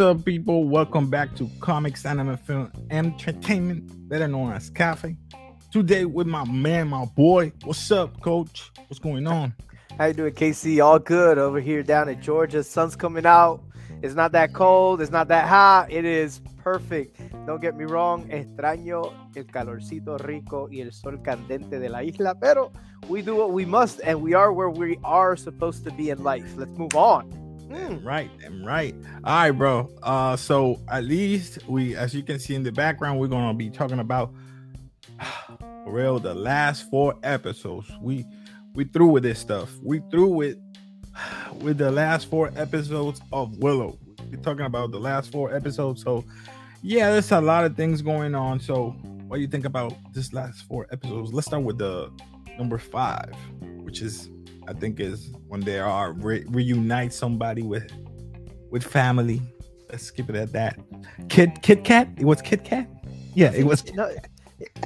What's up, people? Welcome back to Comics Anime Film Entertainment, better known as Cafe. Today with my man, my boy. What's up, Coach? What's going on? How you doing, KC? All good over here down in Georgia. Sun's coming out. It's not that cold. It's not that hot. It is perfect. Don't get me wrong. Extraño el calorcito rico y el sol candente de la isla, pero we do what we must, and we are where we are supposed to be in life. Let's move on. Mm. Right, I'm right. All right, bro. Uh, so at least we, as you can see in the background, we're gonna be talking about real the last four episodes. We we through with this stuff. We through with with the last four episodes of Willow. We're talking about the last four episodes. So yeah, there's a lot of things going on. So what do you think about this last four episodes? Let's start with the number five, which is I think is when they are re- reunite somebody with with family. Let's skip it at that. Kit Kit Kat. It was Kit Kat. Yeah, it was. No,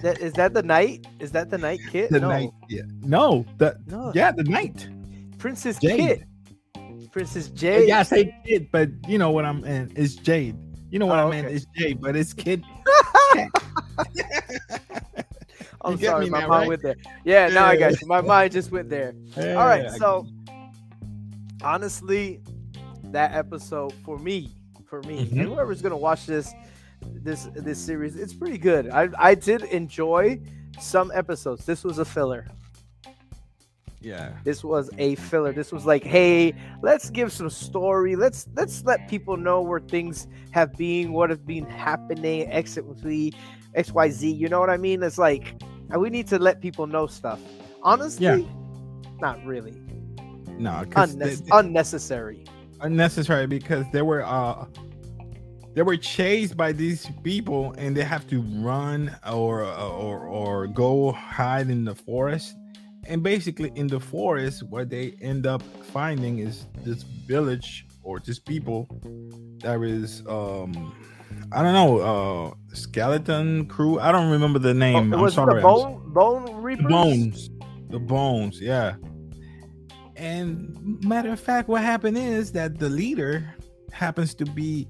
is that the night? Is that the night kit? The no. night. Yeah. No. The No. yeah the night. Princess Jade. Kit. Princess Jade. Yeah, I say Kid, but you know what I'm in. It's Jade. You know what Oh, I meant? okay. It's Jade, but it's Kid. I'm You sorry, me my now, mind right? went there. Yeah, now I Yeah. got you. My mind just went there. Yeah, All right, so honestly, that episode for me, for me, Mhm. whoever's gonna watch this, this this series, it's pretty good. I I did enjoy some episodes. This was a filler. yeah. This was a filler. This was like, hey, let's give some story. Let's let's let people know where things have been, what have been happening, X, Y, Z. You know what I mean? It's like and we need to let people know stuff. Honestly, Yeah. not really. No, Unnes- they- they- unnecessary. unnecessary because they were uh they were chased by these people and they have to run or or or go hide in the forest and basically in the forest what they end up finding is this village or just people that is um i don't know uh skeleton crew i don't remember the name Oh, i'm sorry the bone bone the reapers? bones the bones yeah and matter of fact what happened is that the leader happens to be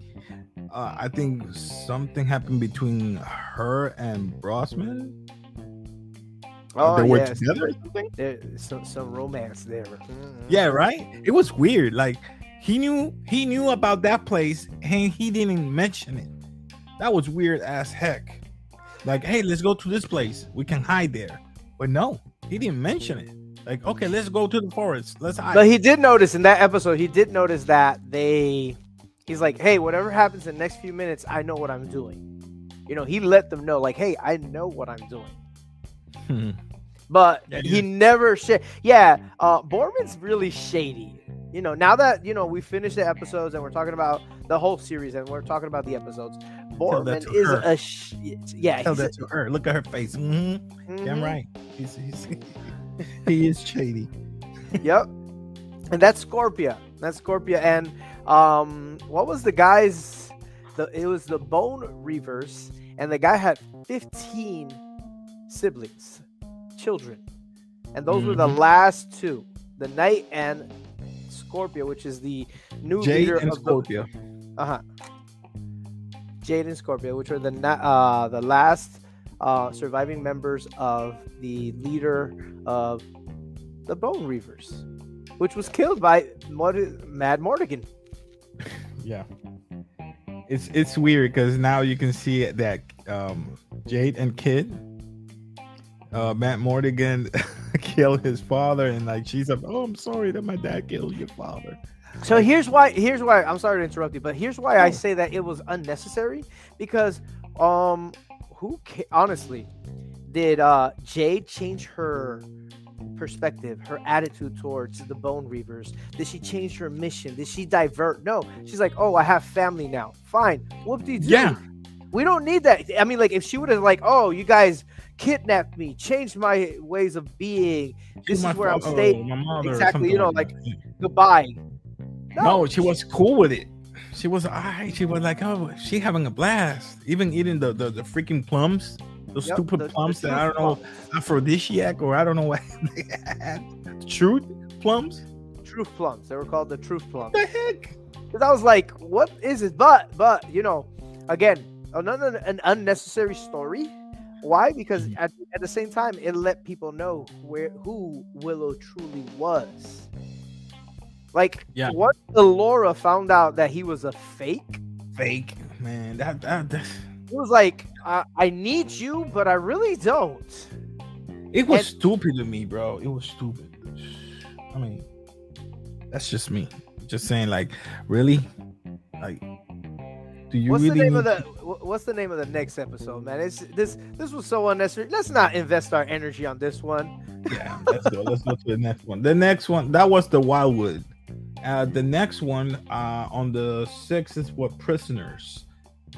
uh, i think something happened between her and Boorman Oh, they were yes. together something some, some romance there. Mhm. yeah right it was weird like he knew he knew about that place and he didn't mention it that was weird as heck like hey let's go to this place we can hide there but no he didn't mention it like okay let's go to the forest let's hide But he did notice in that episode, he did notice that they, he's like, hey, whatever happens in the next few minutes, I know what I'm doing. You know, he let them know, like, hey, I know what I'm doing. Hmm. But Yeah, he yeah. never shared. Yeah, uh, Boorman's really shady. You know, now that you know we finished the episodes and we're talking about the whole series and we're talking about the episodes, Boorman is her. a sh- yeah. Tell that to her. Look at her face. hmm a- Damn right. He's, he's, he is shady. Yep. And that's Scorpia. That's Scorpia. And um, what was the guy's? The it was the Bone Reavers, and the guy had fifteen siblings, children, and those were the Mhm. last two, the Knight and Scorpia, which is the new Jade leader and of Scorpia. the uh huh. Jade and Scorpia, which are the na- uh the last uh surviving members of the leader of the Bone Reavers, which was killed by Mord- Madmartigan. Yeah. It's it's weird because now you can see that um, Jade and Kid, uh, Madmartigan killed his father, and like she's like, "Oh, I'm sorry that my dad killed your father." So here's why. Here's why. I'm sorry to interrupt you, but here's why I say that it was unnecessary because, um, who ca- honestly did uh Jade change her perspective, her attitude towards the Bone Reavers? Did she change her mission? Did she divert? No. She's like, oh, I have family now. Fine. Whoop de Yeah. We don't need that. I mean, like, if she would have like, oh, you guys kidnapped me, changed my ways of being. This is where I'm oh, staying. Exactly, you know, like Goodbye. No, she was cool with it. She was alright. She was like, oh, she having a blast. Even eating the the, the freaking plums, those Yep, stupid the- the plums that I don't know, aphrodisiac or I don't know what they had. Truth plums. Truth plums. They were called the truth plums. the heck? Because I was like, what is it? But but you know, again, another an unnecessary story. Why? Because Mm-hmm. at, at the same time, it let people know where who Willow truly was. Like, Yeah. once Laura found out that he was a fake, Fake man. That that, that it was like, I, I need you, but I really don't. it was And- stupid to me, bro. It was stupid. I mean, that's just me. Just saying, like, really, like, do you what's really? the name of the What's the name of the next episode, man? It's this. This was so unnecessary. Let's not invest our energy on this one. yeah, let's go. Let's go to the next one. The next one that was the Wildwood. Uh, the next one uh, on the sixth is what prisoners.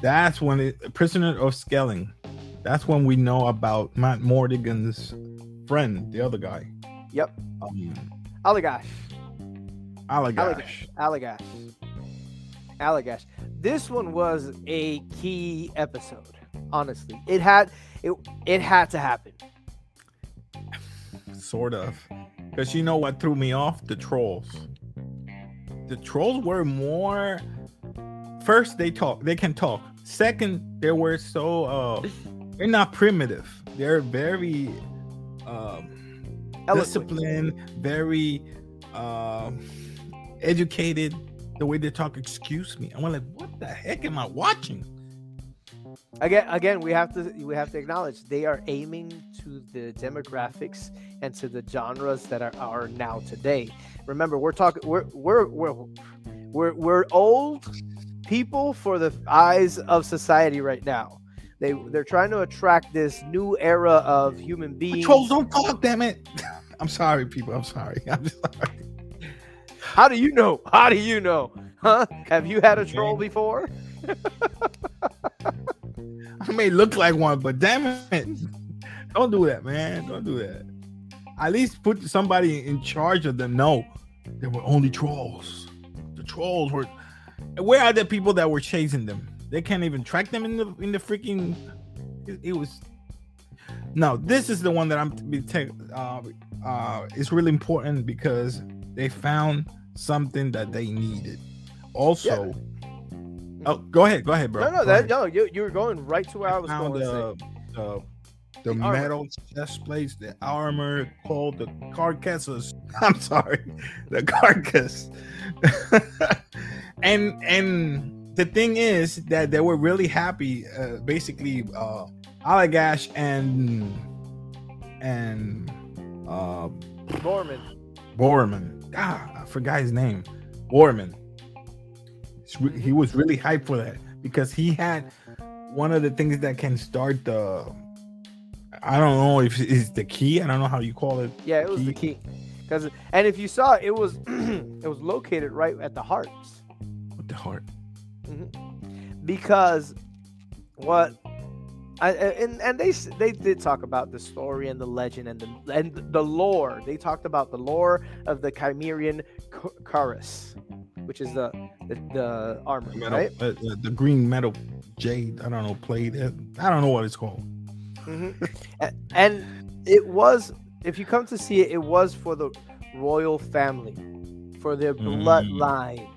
That's when it prisoner of Skellin. That's when we know about Madmartigan's friend, the other guy. Yep, Um, Allagash, Allagash. Allagash, Allagash. Allagash, this one was a key episode. Honestly, it had it. It had to happen. Sort of. Because you know what threw me off? The trolls. The trolls were more. First, they talk. They can talk. Second, they were so. uh They're not primitive. They're very um, disciplined, very um educated. The way they talk. Excuse me. I'm like, what the heck am I watching? Again, again, we have to we have to acknowledge they are aiming to the demographics and to the genres that are, are now today. Remember, we're talking we're we're we're we're, we're old people for the eyes of society right now. They they're trying to attract this new era of human beings. trolls don't talk. Damn it. I'm sorry, people. I'm sorry. I'm sorry. How do you know? How do you know? Huh? Have you had a troll before? I may look like one, but damn it, don't do that, man. Don't do that. At least put somebody in charge of them. No, they were only trolls. The trolls were. Where are the people that were chasing them? They can't even track them in the in the freaking. It, it was. No, this is the one that I'm be. Uh, uh, it's really important because they found something that they needed. Also, oh, go ahead, go ahead, bro. no, no, Go that ahead. no. You you were going right to where I was found going. to say. the, the, the metal chest plates, the armor called the carcasses. I'm sorry, the carcass. and and the thing is that they were really happy. Uh, basically, uh, Allagash and and uh, Gorman. Boorman. God, I forgot his name. Boorman. He was really hyped for that because he had one of the things that can start the. I don't know if it's the key. I don't know how you call it. Yeah, it was the key. Because and if you saw it, it was it was located right at the hearts. With the heart. Mm-hmm. Because what I, and and they they did talk about the story and the legend and the and the lore. They talked about the lore of the Chimerian Ch- Chorus, which is the the, the armor, Metal, right? uh, uh, the green metal jade. I don't know. Plate. uh, I don't know what it's called. hmm and it was, if you come to see it, it was for the royal family, for their Mm. bloodline.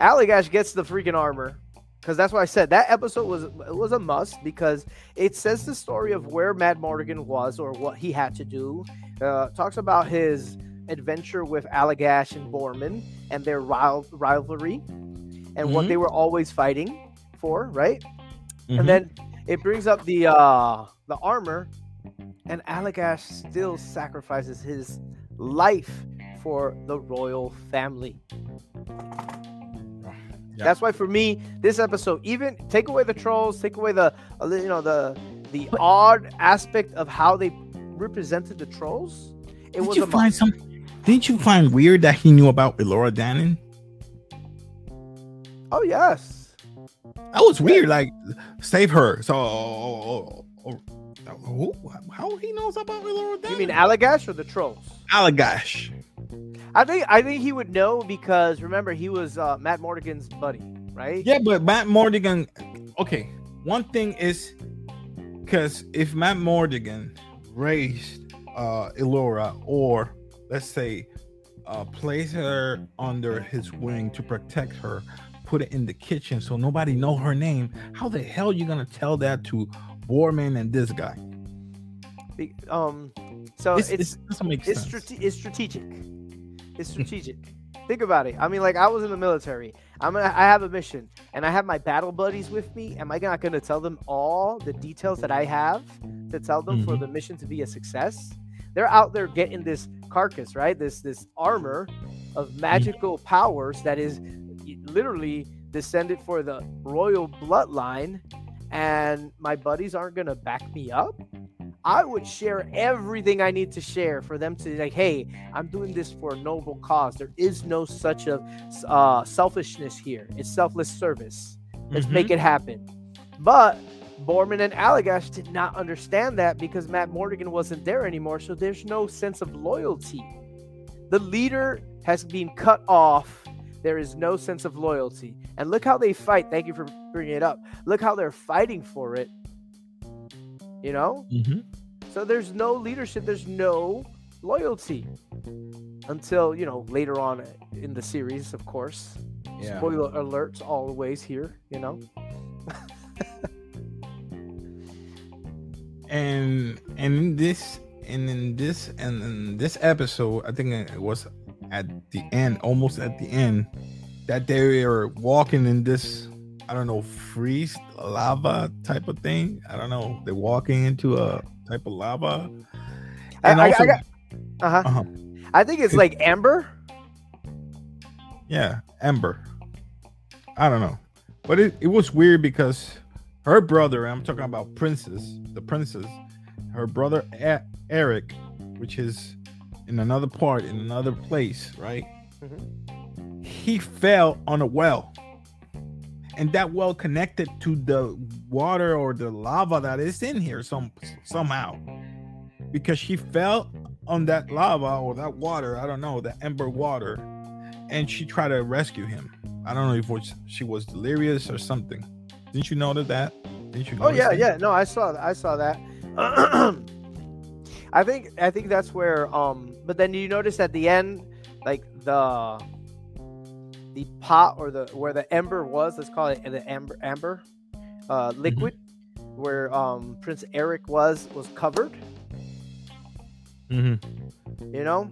Allagash gets the freaking armor because that's why I said that episode was it was a must because it says the story of where Mad Morgan was or what he had to do. Uh, talks about his adventure with Allagash and Boorman and their rival- rivalry and what Mhm. they were always fighting for, right? Mhm. and then it brings up the uh the armor and Allagash still sacrifices his life for the royal family Yeah. that's why for me this episode even take away the trolls take away the uh, you know the the odd aspect of how they represented the trolls it Did was you a find must. some? Didn't you find weird that he knew about Elora Danan? oh yes That was weird. Like, save her. So, oh, oh, oh, who? How he knows about Elora Danan? you mean Allagash or the trolls Allagash? I think I think he would know because remember he was uh, Matt Morgan's buddy right Yeah, but Madmartigan. Okay, one thing is because if Madmartigan raised uh Elora, or let's say uh, place her under his wing to protect her, put it in the kitchen so nobody know her name. How the hell you gonna tell that to Boorman and this guy? Um, so It's, it's it's, it's, strate- it's strategic. It's strategic. Think about it. I mean, like I was in the military. I'm gonna, I have a mission, and I have my battle buddies with me. Am I not gonna tell them all the details that I have to tell them for Mhm. the mission to be a success? They're out there getting this carcass, right? This this armor of magical powers that is literally descended for the royal bloodline, and my buddies aren't gonna back me up. I would share everything I need to share for them to like, hey, I'm doing this for a noble cause. There is no such a uh, selfishness here. It's selfless service. Let's Mhm. make it happen. But Boorman and Allagash did not understand that because Matt Morgan wasn't there anymore. So there's no sense of loyalty. The leader has been cut off. There is no sense of loyalty. And look how they fight. Thank you for bringing it up. Look how they're fighting for it. You know? Mhm. So there's no leadership, there's no loyalty until, you know, later on in the series, of course. Yeah. Spoiler alerts always here, you know. and and in this and in this and in this episode i think it was at the end almost at the end that they are walking in this i don't know freeze lava type of thing i don't know they're walking into a type of lava I- and I- I also got- Uh-huh. uh-huh, I think it's like Amber. yeah amber. i don't know but it, it was weird because her brother i'm talking about princess the princess her brother eric which is in another part in another place right Mhm. he fell on a well and that well connected to the water or the lava that is in here some somehow because she fell on that lava or that water i don't know the ember water and she tried to rescue him i don't know if was, she was delirious or something didn't you notice that didn't you Oh yeah, that? yeah. No, I saw I saw that. I think I think that's where um but then you notice at the end like the the pot or the where the ember was, let's call it the amber amber uh liquid where um Prince Eric was was covered, Mm-hmm. you know?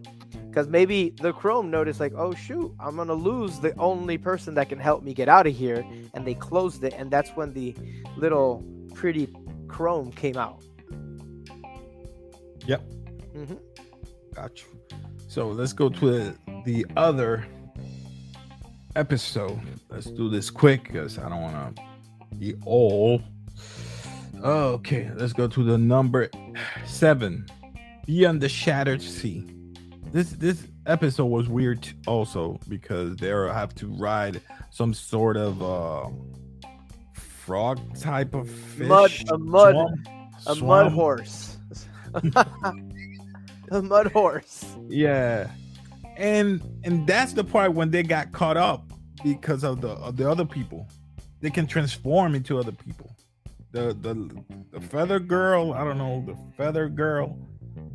Cuz maybe the Crone noticed like, "Oh shoot, I'm going to lose the only person that can help me get out of here." And they closed it and that's when the little pretty Crone came out. Yep. Mm-hmm. Got you. So let's go to the other episode. Let's do this quick because I don't want to be all. Okay, let's go to the number seven. Beyond the Shattered Sea. This this episode was weird also because they have to ride some sort of uh frog type of fish. Mud- a mud- swamp- A mud horse. a mud horse. Yeah, and and that's the part when they got caught up because of the of the other people. They can transform into other people. The the the feather girl, I don't know, the feather girl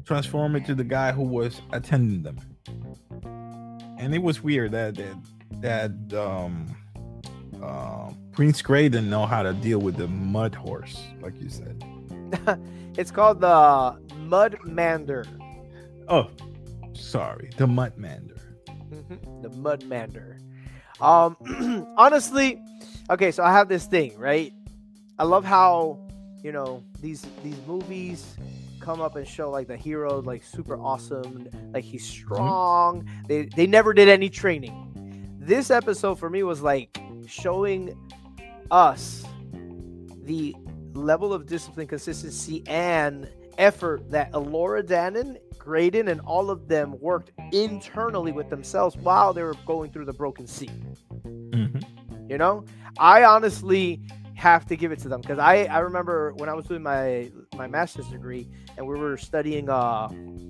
transform into the guy who was attending them. And it was weird that that, that um uh, Prince Gray didn't know how to deal with the mud horse, like you said. It's called the Mud Mander. Oh, sorry, the mud mander. Mhm, the Mud Mander. Um, honestly, okay, so I have this thing, right? I love how you know these these movies come up and show like the hero like super awesome, like he's strong. They they never did any training. This episode for me was like showing us the level of discipline, consistency, and effort that Elora Danan, Graydon, and all of them worked internally with themselves while they were going through the broken sea. Mhm. You know, I honestly have to give it to them because I I remember when I was doing my my master's degree and we were studying uh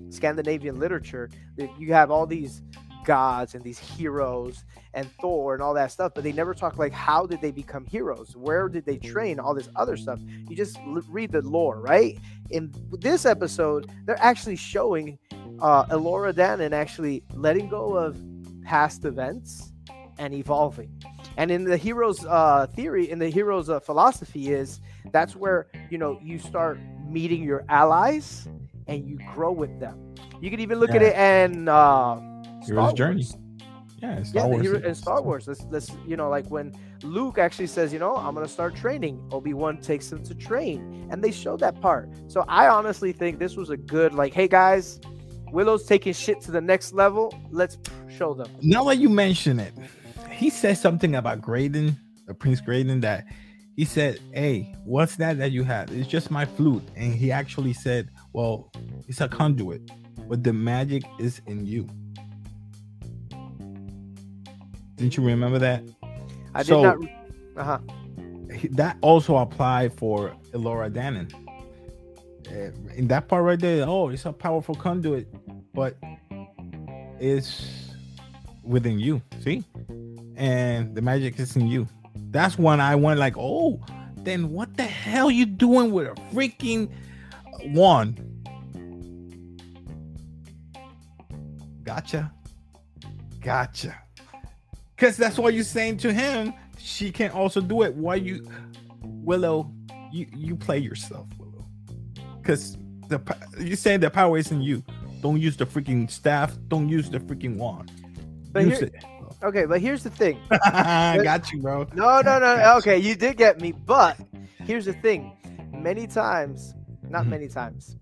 Scandinavian literature that you have all these gods and these heroes and Thor and all that stuff, but they never talk like how did they become heroes? Where did they train? All this other stuff. You just l- read the lore, right? In this episode, they're actually showing uh, Elora Danan actually letting go of past events and evolving. And in the hero's uh, theory, in the hero's uh, philosophy, is that's where you know you start meeting your allies and you grow with them. You can even look at it and uh, Hero's Star journey. Wars. Yeah, it's Yeah, Wars. hero, in Star Wars. Let's, let's, you know, like when Luke actually says, you know, I'm gonna start training. Obi Wan takes him to train, and they show that part. So I honestly think this was a good, like, hey guys, Willow's taking shit to the next level. Let's show them. now that you mention it, he said something about Graydon, the Prince Graydon, that he said, Hey, what's that that you have? It's just my flute. And he actually said, Well, it's a conduit, but the magic is in you. Didn't you remember that? I did So- not. Uh huh. That also applied for Elora Danan. Uh, In that part right there, oh, it's a powerful conduit, but it's within you. See? And the magic is in you. That's when I went like, oh, then what the hell you doing with a freaking wand? Gotcha. Gotcha. Cause that's why you're saying to him. She can also do it. Why you Willow, you you play yourself, Willow. Cause the po- you saying the power is in you. Don't use the freaking staff. Don't use the freaking wand. But use here- it. Okay, but here's the thing. I got you, bro. No, no, no. Okay, you did get me, but here's the thing. Many times, not Mhm. many times,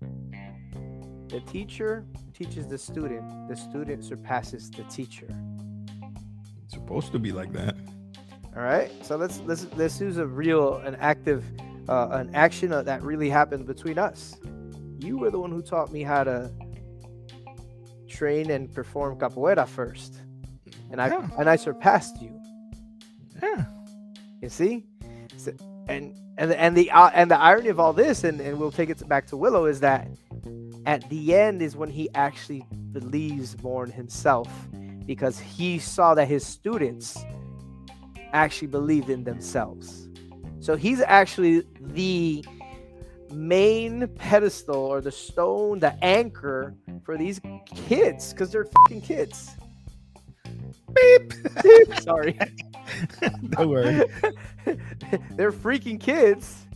the teacher teaches the student. The student surpasses the teacher. It's supposed to be like that. All right. So let's let's let's use a real, an active, uh, an action uh, that really happened between us. You were the one who taught me how to train and perform capoeira first, and I Yeah. and I surpassed you. Yeah. You see, So- and and the, and the uh, and the irony of all this, and, and we'll take it back to Willow, is that at the end is when he actually believes more in himself because he saw that his students actually believed in themselves. So he's actually the main pedestal or the stone, the anchor for these kids because they're fucking kids. Beep. Sorry. Don't worry. they're freaking kids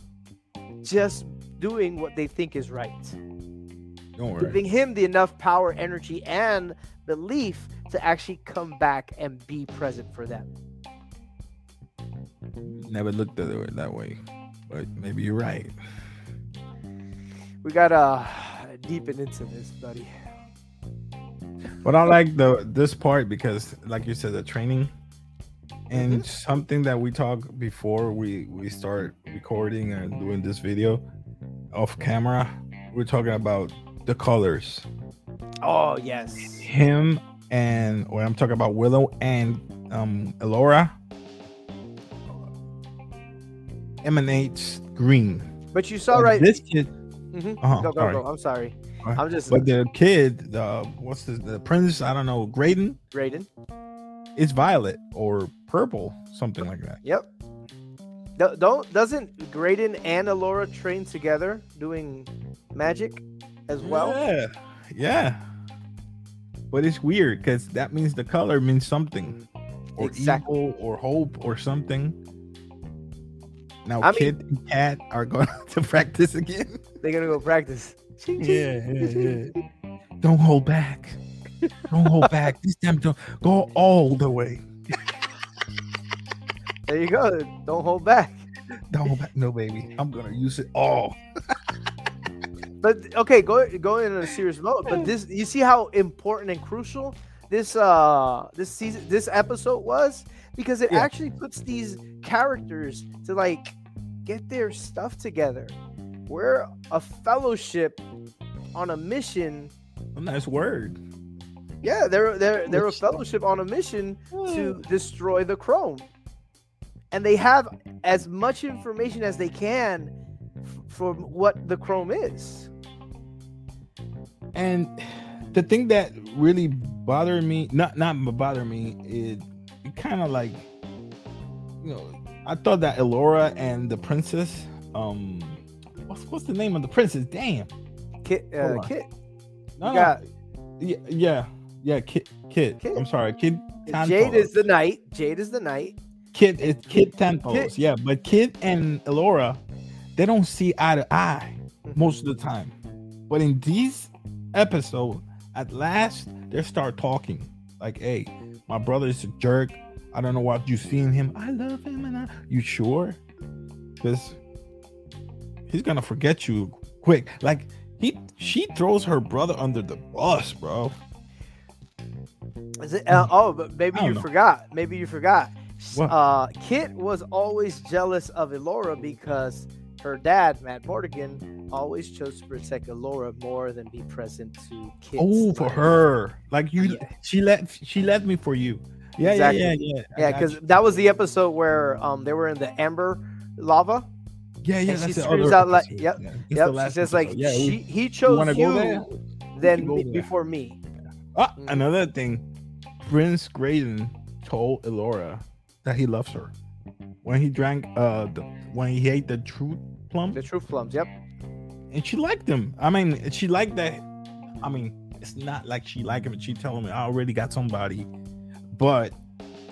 just doing what they think is right. Don't worry. Giving him the enough power, energy, and belief to actually come back and be present for them. Never looked at it that way, but maybe you're right. We gotta uh, deepen into this, buddy. But I like the this part because, like you said, the training and mm-hmm. something that we talked before we we start recording and doing this video off camera. We're talking about the colors. Oh yes. Him and when I'm talking about Willow and um Elora emanates green. But you saw right. This kid, Mhm. uh-huh, Go go sorry. go. I'm sorry. Alright. I'm just but the kid, the what's the, the prince? I don't know. Graydon Raiden. It's violet or purple, something like that. Yep. Do- Don't doesn't Graydon and Elora train together doing magic as well? Yeah, yeah. But it's weird because that means the color means something, or Exactly. evil, or hope, or something. Now, I mean- kid and cat are going to practice again. They're gonna go practice. Ching, ching. Yeah, yeah, yeah. Don't hold back. Don't hold back. This time, don't go all the way. There you go. Don't hold back. Don't hold back. No, baby. I'm gonna use it all. But okay, go go in a serious note. But this, you see how important and crucial this uh this season, this episode was because it Yeah. actually puts these characters to like get their stuff together. We're a fellowship on a mission. A nice word. Yeah, they're they're they're a fellowship on a mission to destroy the crone, and they have as much information as they can for what the crone is. And the thing that really bothered me, not not bother me, it, it kind of like, you know, I thought that Elora and the princess, um, what's what's the name of the princess? Damn, Kit, uh. Kit, no, no, Yeah, yeah, yeah. Kit, kid. Kid. I'm sorry, kid. Jade is the knight. Jade is the knight. kid. It's kid Tanthalos. Kid- Yeah, but kid and Elora, they don't see eye to eye most of the time. But in these episodes, at last they start talking. Like, hey, my brother is a jerk. I don't know what you seen him. I love him, and I. You sure? Because he's gonna forget you quick. Like he, she throws her brother under the bus, bro. Is it? Uh, oh, but maybe you know. forgot. Maybe you forgot. What? Uh, Kit was always jealous of Elora because her dad, Matt Morgan, always chose to protect Elora more than be present to Kit's. Oh, for life. her. Like you, Yeah. she left. She left me for you. Yeah, Exactly. yeah, yeah, yeah. Yeah, because that was the episode where um they were in the amber lava. yeah, yeah. and she screams out like- yep, Yeah, Yep, she last says like yeah. she, we- he chose wanna you, then before me. Ah, Mm. another thing. Prince Graydon told Elora that he loves her when he drank uh the, when he ate the truth plum The truth plums. Yep. and she liked him. I mean, she liked that. I mean, it's not like she liked him and she telling me I already got somebody, but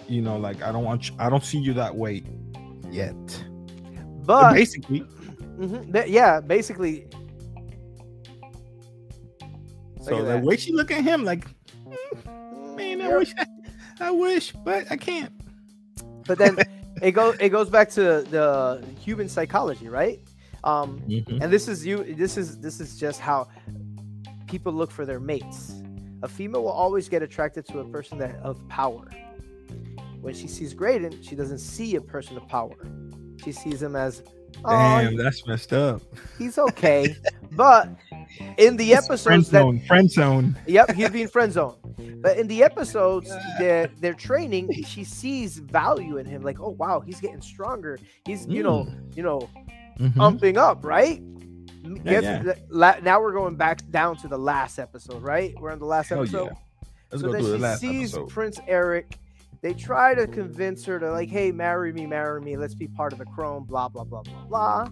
you know, like I don't want you, I don't see you that way yet. But basically, mhm, th- yeah, basically, so the that. way she look at him, like, mm, man, I You're- wish, I, I wish, but I can't. but then it goes it goes back to the human psychology, right? Um, and this is you. This is this is just how people look for their mates. A female will always get attracted to a person that of power. When she sees Graydon, she doesn't see a person of power. She sees him as, oh, Damn, that's messed up. he's okay. but in the friend episodes that zone, friend zone. Yep, he's being friend zoned. But in the episodes that they're training, she sees value in him. Like, oh wow, he's getting stronger. He's you know, you know, Mhm. umping up, right? Yeah, yeah. the- la- now we're going back down to the last episode, right? We're on the last episode. yeah. Let's so go then she the last sees episode. Prince Eric. They try to convince her to like, hey, marry me, marry me. Let's be part of the Crone. Blah blah blah blah blah.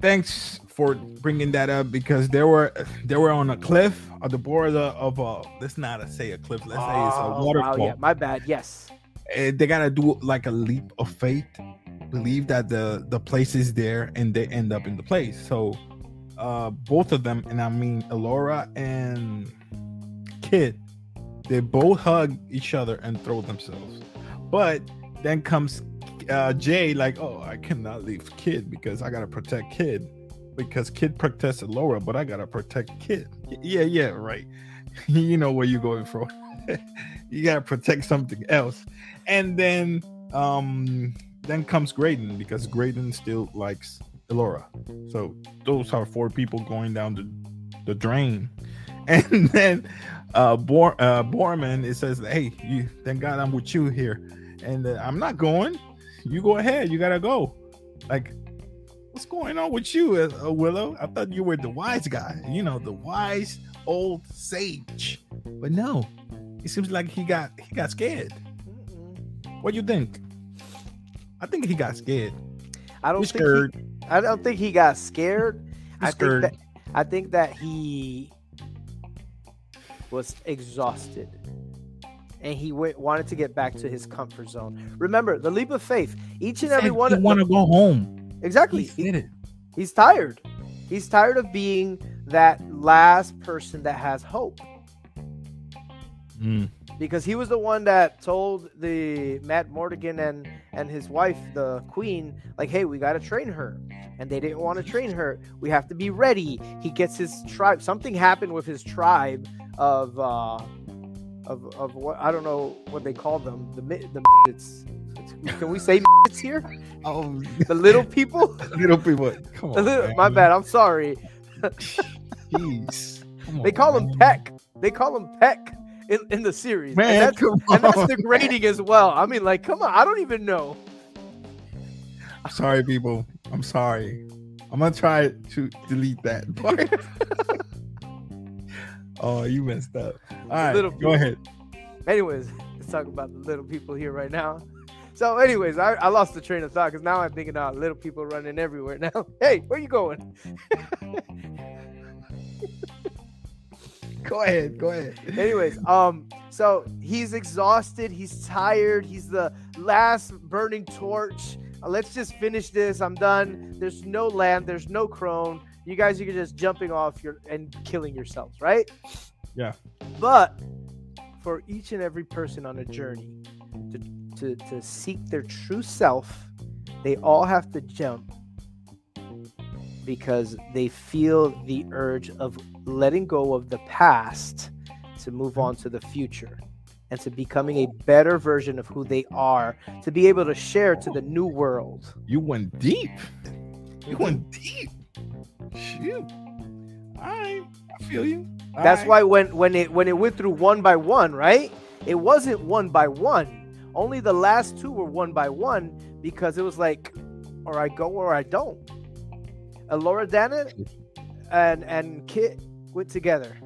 Thanks for bringing that up because they were they were on a cliff at the border of a let's not say a cliff let's say it's a Oh, waterfall wow, yeah, my bad. Yes. and they gotta do like a leap of faith believe that the the place is there and they end up in the place so uh both of them and i mean elora and kid they both hug each other and throw themselves but then comes uh jay like oh i cannot leave kid because i gotta protect kid because kid protects Laura, but i gotta protect kid yeah yeah right you know where you're going for you gotta protect something else and then um then comes Graydon because Graydon still likes Elora. So those are four people going down the, the drain. And then uh Bor uh Boorman it says hey you thank God I'm with you here. And uh, I'm not going. You go ahead, you gotta go. Like what's going on with you, uh, uh, Willow? I thought you were the wise guy, you know, the wise old sage. But no, it seems like he got he got scared. Mm-mm. What do you think? I think he got scared. I don't He's think scared. He, I don't think he got scared. I think that I think that he was exhausted. And he went, wanted to get back to his comfort zone. Remember, the leap of faith. Each and every one He want to go home. exactly. He said it. he's tired. He's tired of being that last person that has hope. Mm. because he was the one that told the Madmartigan and and his wife, the Queen, like, "Hey, we got to train her," and they didn't want to train her. We have to be ready. He gets his tribe. Something happened with his tribe of uh, of of what I don't know what they call them. The the it's, can we say it's here? Oh, The little people. little people. Come on, little, my bad. I'm sorry. Jeez. Come They on, call him man. Peck. They call him Peck in, in the series. And Man, that's- come and that's degrading as well. I mean, like, come on, I don't even know. I'm sorry, people. I'm sorry. I'm gonna try to delete that part. oh, you messed up. All right, little go ahead. Anyways, let's talk about the little people here right now. So, anyways, I, I lost the train of thought because now I'm thinking about little people running everywhere now. Hey, where you going? go ahead, go ahead. Anyways, um, so he's exhausted, he's tired, he's the last burning torch. Uh, let's just finish this. I'm done. There's no land, there's no crone. You guys are just jumping off your and killing yourselves, right? Yeah. But for each and every person on a journey to, to, to seek their true self, they all have to jump because they feel the urge of letting go of the past to move on to the future and to becoming a better version of who they are to be able to share to the new world. You went deep. You went deep. Shoot. All right. I feel you. All That's right. why when when it when it went through one by one, right? It wasn't one by one. Only the last two were one by one because it was like, or I go or I don't. Alora Dana and and Kit went together.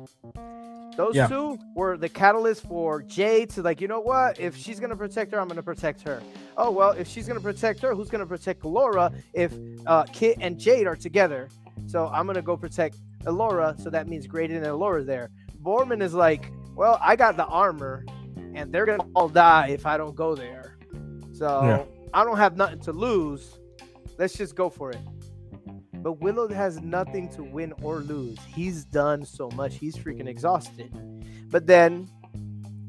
Those Yeah. two were the catalyst for Jay to like, you know what? If she's gonna protect her, I'm gonna protect her. Oh well, if she's gonna protect her, who's gonna protect Laura? If uh, Kit and Jade are together, so I'm gonna go protect Elora. So that means Graydon and Elora there. Boorman is like, well, I got the armor, and they're gonna all die if I don't go there. So Yeah. I don't have nothing to lose. Let's just go for it. But Willow has nothing to win or lose. He's done so much. He's freaking exhausted. But then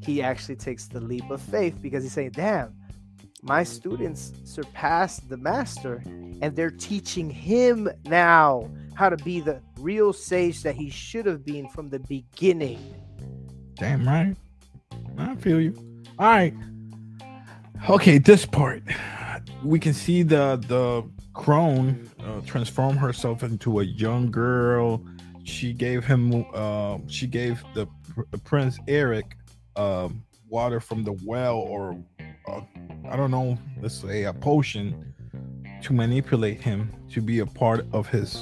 he actually takes the leap of faith because he's saying, damn, my students surpassed the master and they're teaching him now how to be the real sage that he should have been from the beginning. Damn right. I feel you. All right. Okay, this part. We can see the the crone uh, transform herself into a young girl. She gave him uh, she gave the pr- prince Eric um, water from the well or uh, I don't know, let's say a potion to manipulate him to be a part of his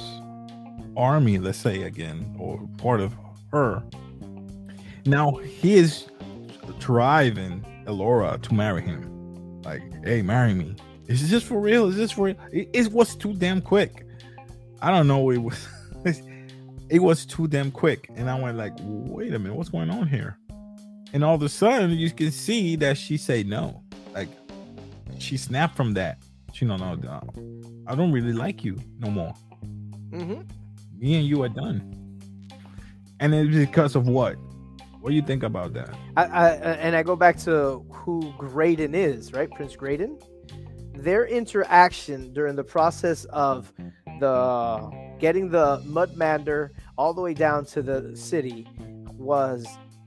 army, let's say again, or part of her. Now he is driving Elora to marry him. Like, hey, marry me. Is this for real? Is this for real? It, it was too damn quick. I don't know. It was it was too damn quick. And I went like, wait a minute, what's going on here? And all of a sudden you can see that she said no. Like she snapped from that. She no no no. I don't really like you no more. Mm-hmm. Me and you are done. And it's because of what? What do you think about that? I, I and I go back to who Graydon is, right? Prince Graydon. Their interaction during the process of the getting the Mudmander all the way down to the city was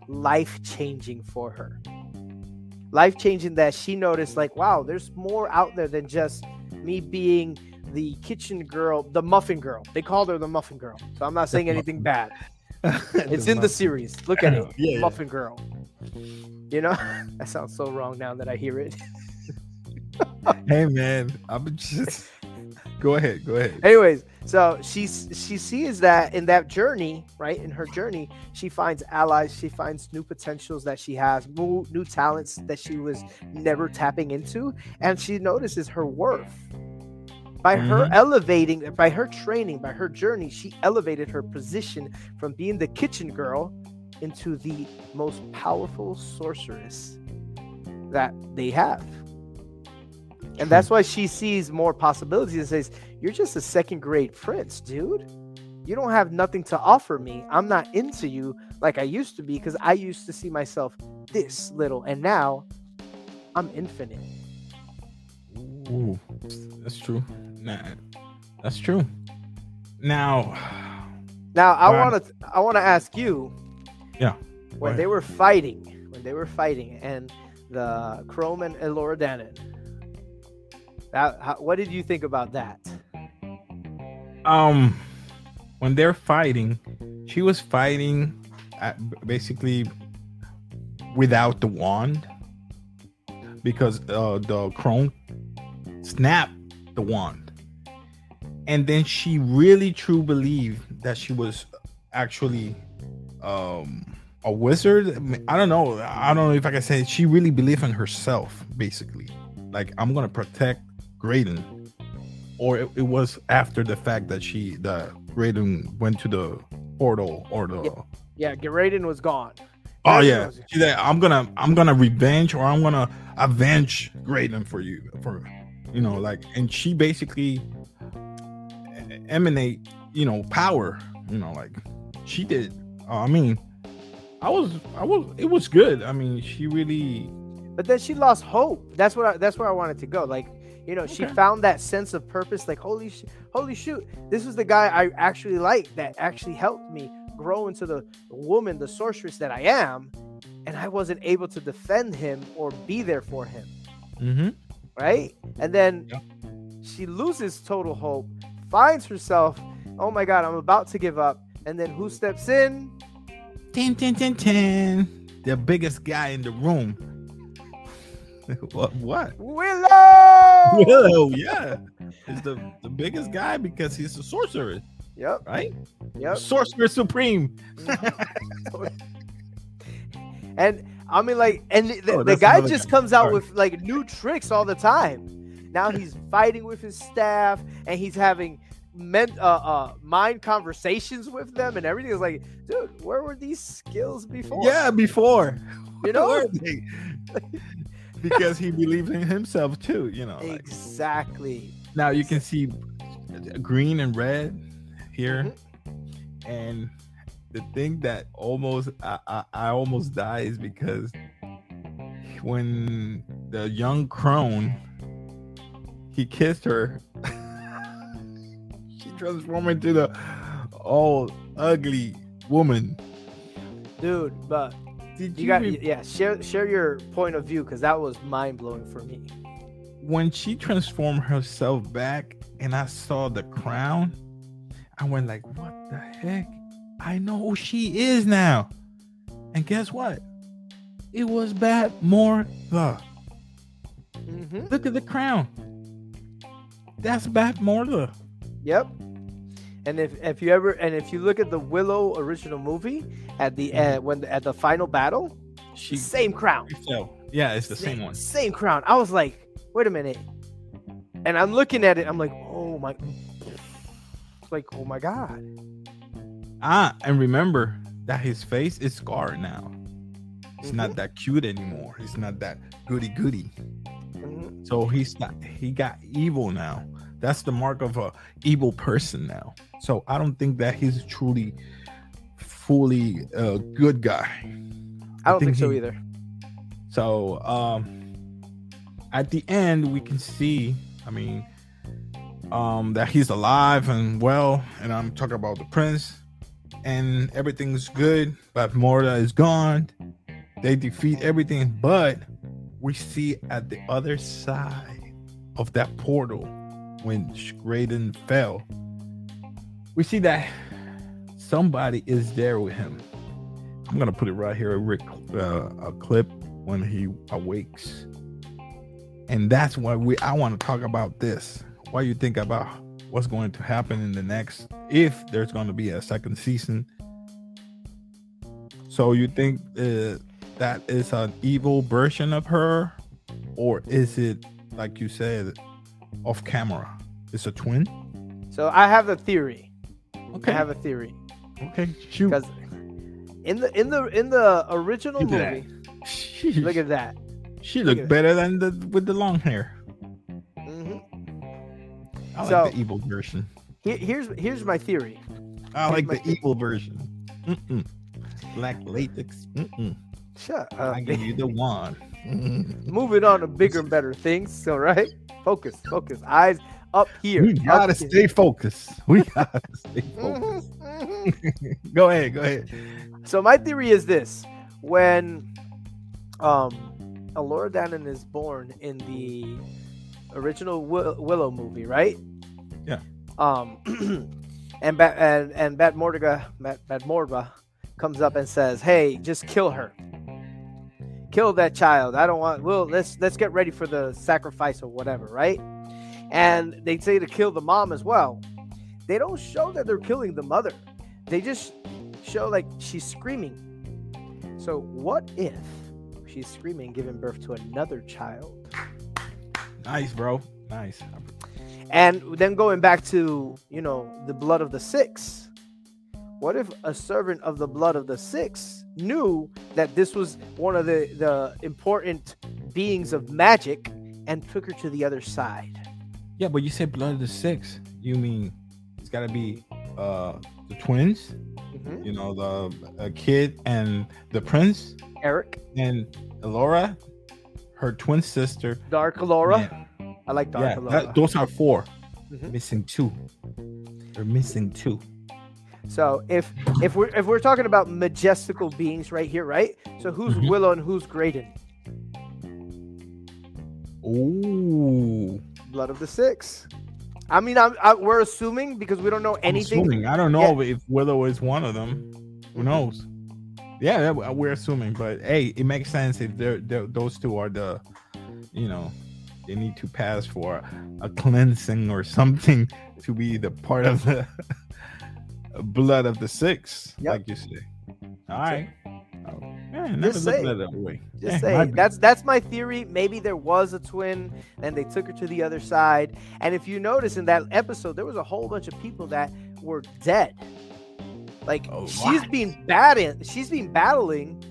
life changing for her. Life changing that she noticed, like, wow, there's more out there than just me being the kitchen girl, the muffin girl. They called her the muffin girl. So I'm not saying anything bad. It's in the series. Look at it. Yeah, yeah. Muffin girl. You know, that sounds so wrong now that I hear it. hey man, I'm just go ahead, go ahead. Anyways, so she she sees that in that journey, right? In her journey, she finds allies, she finds new potentials that she has, new, new talents that she was never tapping into, and she notices her worth. By her Mhm. elevating, by her training, by her journey, she elevated her position from being the kitchen girl into the most powerful sorceress that they have. And that's hmm. why she sees more possibilities and says, You're just a second grade prince, dude. You don't have nothing to offer me. I'm not into you like I used to be because I used to see myself this little, and now I'm infinite. Ooh, that's true. Nah, that's true. Now, Now I want to I want to ask you Yeah, when ahead. they were fighting, when they were fighting, and the Crone and Elora Danan. That, how, what did you think about that? um, when they're fighting, she was fighting at, basically without the wand because uh, the crone snapped the wand, and then she really true believed that she was actually um a wizard I don't know i don't know if i can say it. she really believed in herself basically like i'm gonna protect graydon or it, it was after the fact that she the graydon went to the portal or the Yeah. Yeah, Graydon was gone. Oh yeah, was- she's like, I'm gonna I'm gonna revenge or I'm gonna avenge Graydon for you for you know like and she basically emanate you know power you know like she did. Uh, I mean, I was I was it was good. I mean, she really But then she lost hope. That's what I, that's where I wanted to go. Like, you know, she found that sense of purpose. Like, holy, sh- holy shoot, this was the guy I actually liked that actually helped me grow into the woman, the sorceress that I am, and I wasn't able to defend him or be there for him, mm-hmm. right? And then Yeah. she loses total hope, finds herself, oh my god, I'm about to give up, and then who steps in? Tin, tin, tin, tin. The biggest guy in the room. what? What? Willow. Willow, yeah, is the the biggest guy because he's a sorcerer, Yep. right? Yep. Sorcerer supreme. And I mean, like, and the, Oh, the guy just guy. comes out Sorry. with like new tricks all the time. Now he's fighting with his staff, and he's having men, uh, uh, mind conversations with them, and everything is like, dude, where were these skills before? Yeah, before. you know Where are they? Because he believes in himself too. You know. like- exactly. now you can see green and red here, Mm-hmm. and the thing that almost I, I, I almost die is because when the young crone he kissed her, she transformed into the all ugly woman. dude. But Did you got, re- yeah, share share your point of view because that was mind blowing for me. when she transformed herself back and I saw the crown, I went like, what the heck? I know who she is now. And guess what? It was Bat Mortha. hmm Look at the crown. That's Bavmorda. Yep. And if if you ever and if you look at the Willow original movie at the end when at the final battle, She same crown. Yeah, it's the same one. Same crown. I was like, wait a minute. And I'm looking at it. I'm like, oh my. It's like, oh my god. Ah, and remember that his face is scarred now. It's Mm-hmm. not that cute anymore. It's not that goody goody. Mhm. So he's not he got evil now. That's the mark of a evil person now. So I don't think that he's truly fully a good guy. I don't think, think so he- either. So um at the end we can see, I mean, um that he's alive and well, and I'm talking about the prince, and everything's good, but Morda is gone. They defeat everything, but we see at the other side of that portal when Graydon fell, we see that somebody is there with him. I'm gonna put it right here, Rick, uh, a clip when he awakes, and that's why we. I want to talk about this. Why you think about what's going to happen in the next, if there's going to be a second season? So you think uh, that is an evil version of her, or is it like you said, off camera? It's a twin. So I have a theory. Okay. I have a theory okay. Shoot. because in the in the in the original Look movie, Sheesh. look at that. she look looked at- better than the with the long hair. Mm-hmm. I like So- the evil version. Here, here's here's my theory. I like the my- evil version. Mm-mm. Black latex. Mm-mm. Shut up. I give you the. Mm-mm. Moving on to bigger and better things. All right, focus, focus, eyes up here. We gotta here. stay focused. We gotta stay focused. Go ahead. Go ahead. So my theory is this: when um, Elora Danan is born in the original Will- Willow movie, right? Yeah. Um, and Bat and and Bat Mordiga, Bat, Bat Morba, comes up and says, "Hey, just kill her. Kill that child. I don't want. Well, let's let's get ready for the sacrifice or whatever, right?" And they say to kill the mom as well. They don't show that they're killing the mother. They just show like she's screaming. So what if she's screaming, giving birth to another child? Nice, bro. Nice. And then going back to, you know, the blood of the six. What if a servant of the blood of the six knew that this was one of the, the important beings of magic and took her to the other side? Yeah, but you said blood of the six. You mean it's got to be uh the twins? Mhm. You know, the a kid and the prince Eric, and Elora, her twin sister. Dark Elora. Yeah, I like Dark yeah, Elora. that- those are 4 Mhm. Missing two. They're missing two. So if if we're if we're talking about majestical beings right here, right? So who's Mhm. Willow and who's Graydon? Ooh. Blood of the Six. I mean, I'm, I, we're assuming because we don't know anything. assuming. I don't know if Willow is one of them. Who knows? Yeah, that- we're assuming, but hey, it makes sense if they're, they're, those two are the, you know, they need to pass for a cleansing or something to be the part of the blood of the six, Yep. like you say. All right. Oh, man, Just looked saying. at it that way. Just say might that's that's my theory. Maybe there was a twin, and they took her to the other side. And if you notice in that episode, there was a whole bunch of people that were dead. Like A she's lot. been batting, she's been battling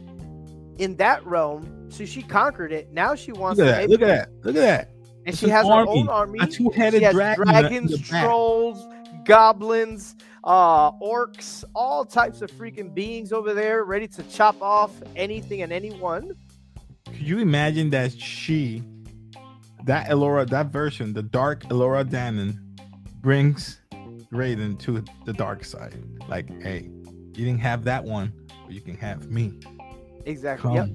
in that realm. So she conquered it. Now she wants Look at to that. Look at that. Look at that. and It's she an has army, her own army. A two-headed She has dragon. in the- in dragons, trolls, goblins, uh, orcs, all types of freaking beings over there, ready to chop off anything and anyone. Could you imagine that she, that Elora, that version, the dark Elora Danan, brings Raiden to the dark side? Like, hey, you didn't have that one, but you can have me. Exactly. Come, Yep.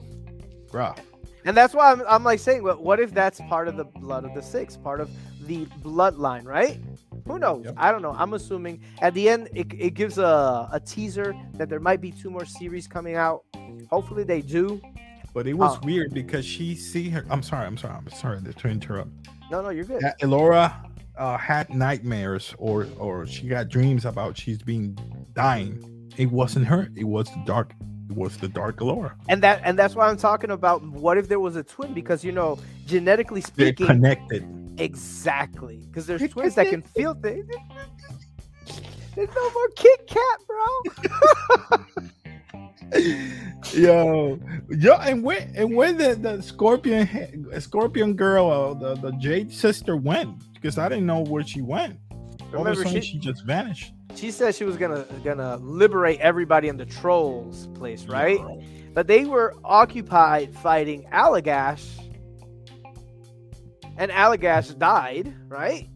bruh. And that's why I'm, I'm like saying, what, what if that's part of the blood of the six, part of the bloodline, right? Who knows? Yep. I don't know. I'm assuming at the end it, it gives a, a teaser that there might be two more series coming out. Hopefully they do. But it was Oh. weird because she see her. I'm sorry. I'm sorry. I'm sorry to interrupt. No, no, you're good. That Elora uh, had nightmares or or she got dreams about she's being dying. It wasn't her. It was the dark. It was the dark Elora. And that and that's why I'm talking about what if there was a twin? Because you know, genetically They're speaking, connected. Exactly. Because there's twins that can feel things. There's no more Kit Kat, bro. yo, yo, and where and where the the scorpion scorpion girl, uh, the the Jade sister went? Because I didn't know where she went. All of a Remember, sudden, she- she just vanished. she said she was gonna gonna liberate everybody in the trolls place, right? But they were occupied fighting Allagash, and Allagash died, right?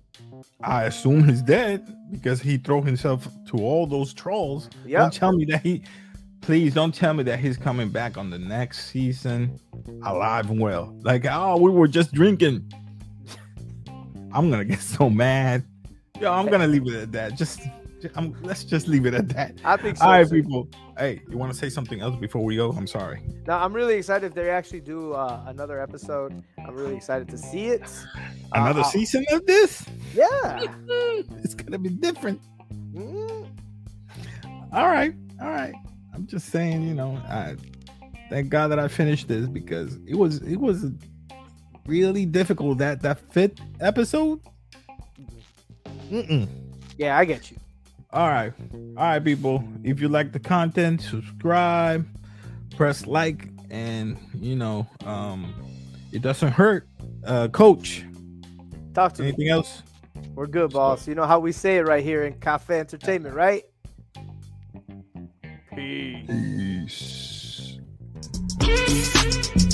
I assume he's dead because he threw himself to all those trolls. Yep. Don't tell me that he. Please don't tell me that he's coming back on the next season alive and well. Like, oh, we were just drinking. I'm gonna get so mad. Yo, I'm gonna leave it at that. Just, I'm, let's just leave it at that. I think so. All right, too. people. Hey, you want to say something else before we go? I'm sorry. Now I'm really excited if they actually do uh, another episode. I'm really excited to see it. Uh, Another uh, season of this? Yeah. It's gonna be different. Mm, All right, all right. I'm just saying, you know, I thank God that I finished this because it was it was really difficult that that fifth episode. Mm-mm. yeah, I get you. All right, all right, people. If you like the content, subscribe, press like, and you know, um, it doesn't hurt. Uh, Coach, Talk to me. anything else? We're good, boss. You know how we say it right here in Cafe Entertainment, right? Peace. Peace.